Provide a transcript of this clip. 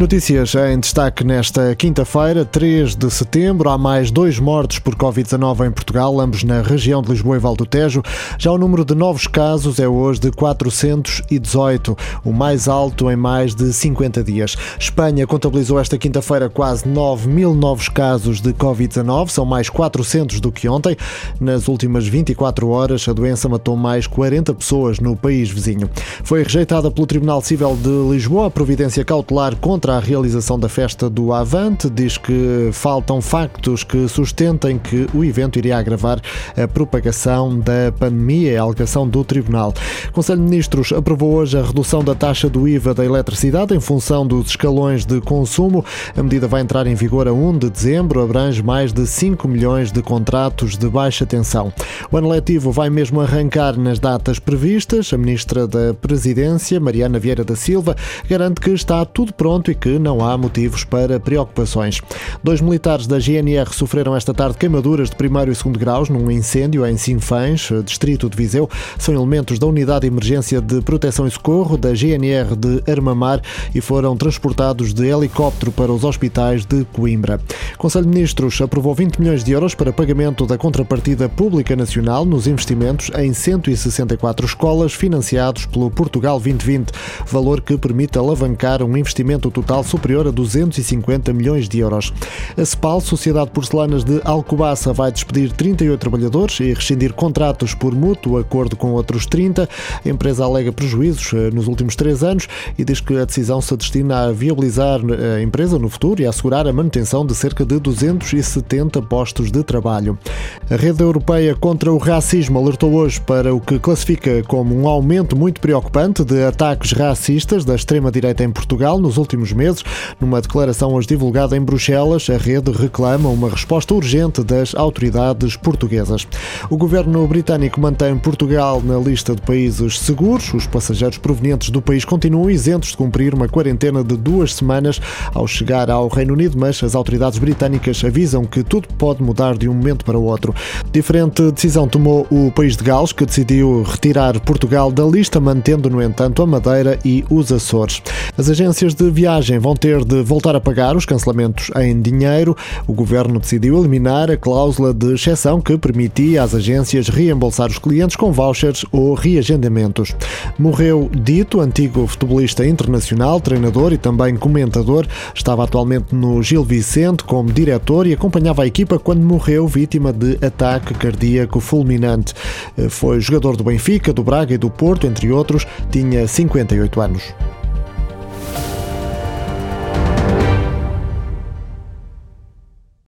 Notícias em destaque nesta quinta-feira, 3 de setembro. Há mais dois mortos por Covid-19 em Portugal, ambos na região de Lisboa e Val do Tejo. Já o número de novos casos é hoje de 418, o mais alto em mais de 50 dias. Espanha contabilizou esta quinta-feira quase 9 mil novos casos de Covid-19, são mais 400 do que ontem. Nas últimas 24 horas, a doença matou mais 40 pessoas no país vizinho. Foi rejeitada pelo Tribunal Civil de Lisboa a providência cautelar contra contra a realização da festa do Avante, diz que faltam factos que sustentem que o evento iria agravar a propagação da pandemia, é a alegação do Tribunal. O Conselho de Ministros aprovou hoje a redução da taxa do IVA da eletricidade em função dos escalões de consumo. A medida vai entrar em vigor a 1 de dezembro, abrange mais de 5 milhões de contratos de baixa tensão. O ano letivo vai mesmo arrancar nas datas previstas. A Ministra da Presidência, Mariana Vieira da Silva, garante que está tudo pronto e que não há motivos para preocupações. Dois militares da GNR sofreram esta tarde queimaduras de primeiro e segundo graus num incêndio em Sinfãs, distrito de Viseu. São elementos da Unidade de Emergência de Proteção e Socorro da GNR de Armamar e foram transportados de helicóptero para os hospitais de Coimbra. O Conselho de Ministros aprovou 20 milhões de euros para pagamento da contrapartida pública nacional nos investimentos em 164 escolas financiados pelo Portugal 2020, valor que permite alavancar um investimento total total superior a 250 milhões de euros. A CEPAL, Sociedade de Porcelanas de Alcobaça, vai despedir 38 trabalhadores e rescindir contratos por mútuo acordo com outros 30. A empresa alega prejuízos eh, nos últimos três anos e diz que a decisão se destina a viabilizar eh, a empresa no futuro e a assegurar a manutenção de cerca de 270 postos de trabalho. A Rede Europeia contra o Racismo alertou hoje para o que classifica como um aumento muito preocupante de ataques racistas da extrema-direita em Portugal nos últimos meses meses. Numa declaração hoje divulgada em Bruxelas, a rede reclama uma resposta urgente das autoridades portuguesas. O governo britânico mantém Portugal na lista de países seguros. Os passageiros provenientes do país continuam isentos de cumprir uma quarentena de duas semanas ao chegar ao Reino Unido, mas as autoridades britânicas avisam que tudo pode mudar de um momento para o outro. Diferente decisão tomou o país de Gales, que decidiu retirar Portugal da lista, mantendo, no entanto, a Madeira e os Açores. As agências de viagem viagem vão ter de voltar a pagar os cancelamentos em dinheiro. O governo decidiu eliminar a cláusula de exceção que permitia às agências reembolsar os clientes com vouchers ou reagendamentos. Morreu Dito, antigo futebolista internacional, treinador e também comentador. Estava atualmente no Gil Vicente como diretor e acompanhava a equipa quando morreu vítima de ataque cardíaco fulminante. Foi jogador do Benfica, do Braga e do Porto, entre outros. Tinha 58 anos.